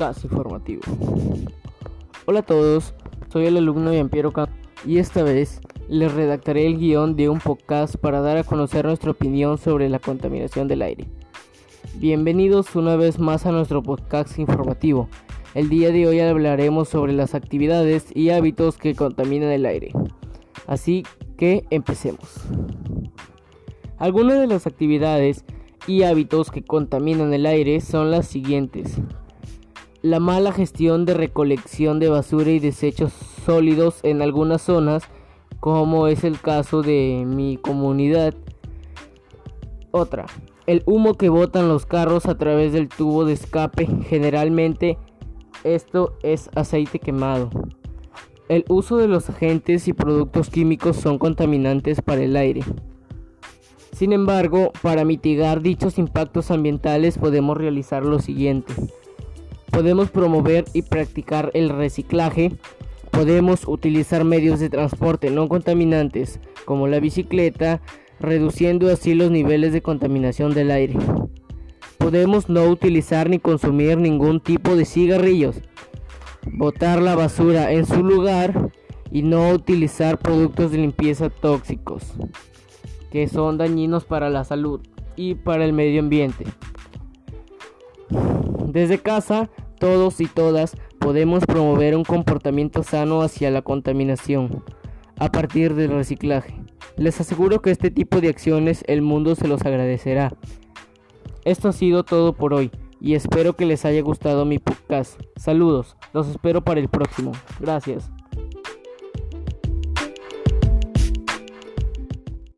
podcast informativo. Hola a todos, soy el alumno Piero Can y esta vez les redactaré el guion de un podcast para dar a conocer nuestra opinión sobre la contaminación del aire. Bienvenidos una vez más a nuestro podcast informativo. El día de hoy hablaremos sobre las actividades y hábitos que contaminan el aire. Así que empecemos. Algunas de las actividades y hábitos que contaminan el aire son las siguientes. La mala gestión de recolección de basura y desechos sólidos en algunas zonas, como es el caso de mi comunidad. Otra, el humo que botan los carros a través del tubo de escape, generalmente esto es aceite quemado. El uso de los agentes y productos químicos son contaminantes para el aire. Sin embargo, para mitigar dichos impactos ambientales podemos realizar lo siguiente. Podemos promover y practicar el reciclaje. Podemos utilizar medios de transporte no contaminantes como la bicicleta, reduciendo así los niveles de contaminación del aire. Podemos no utilizar ni consumir ningún tipo de cigarrillos. Botar la basura en su lugar y no utilizar productos de limpieza tóxicos que son dañinos para la salud y para el medio ambiente. Desde casa, todos y todas podemos promover un comportamiento sano hacia la contaminación a partir del reciclaje. Les aseguro que este tipo de acciones el mundo se los agradecerá. Esto ha sido todo por hoy y espero que les haya gustado mi podcast. Saludos, los espero para el próximo. Gracias.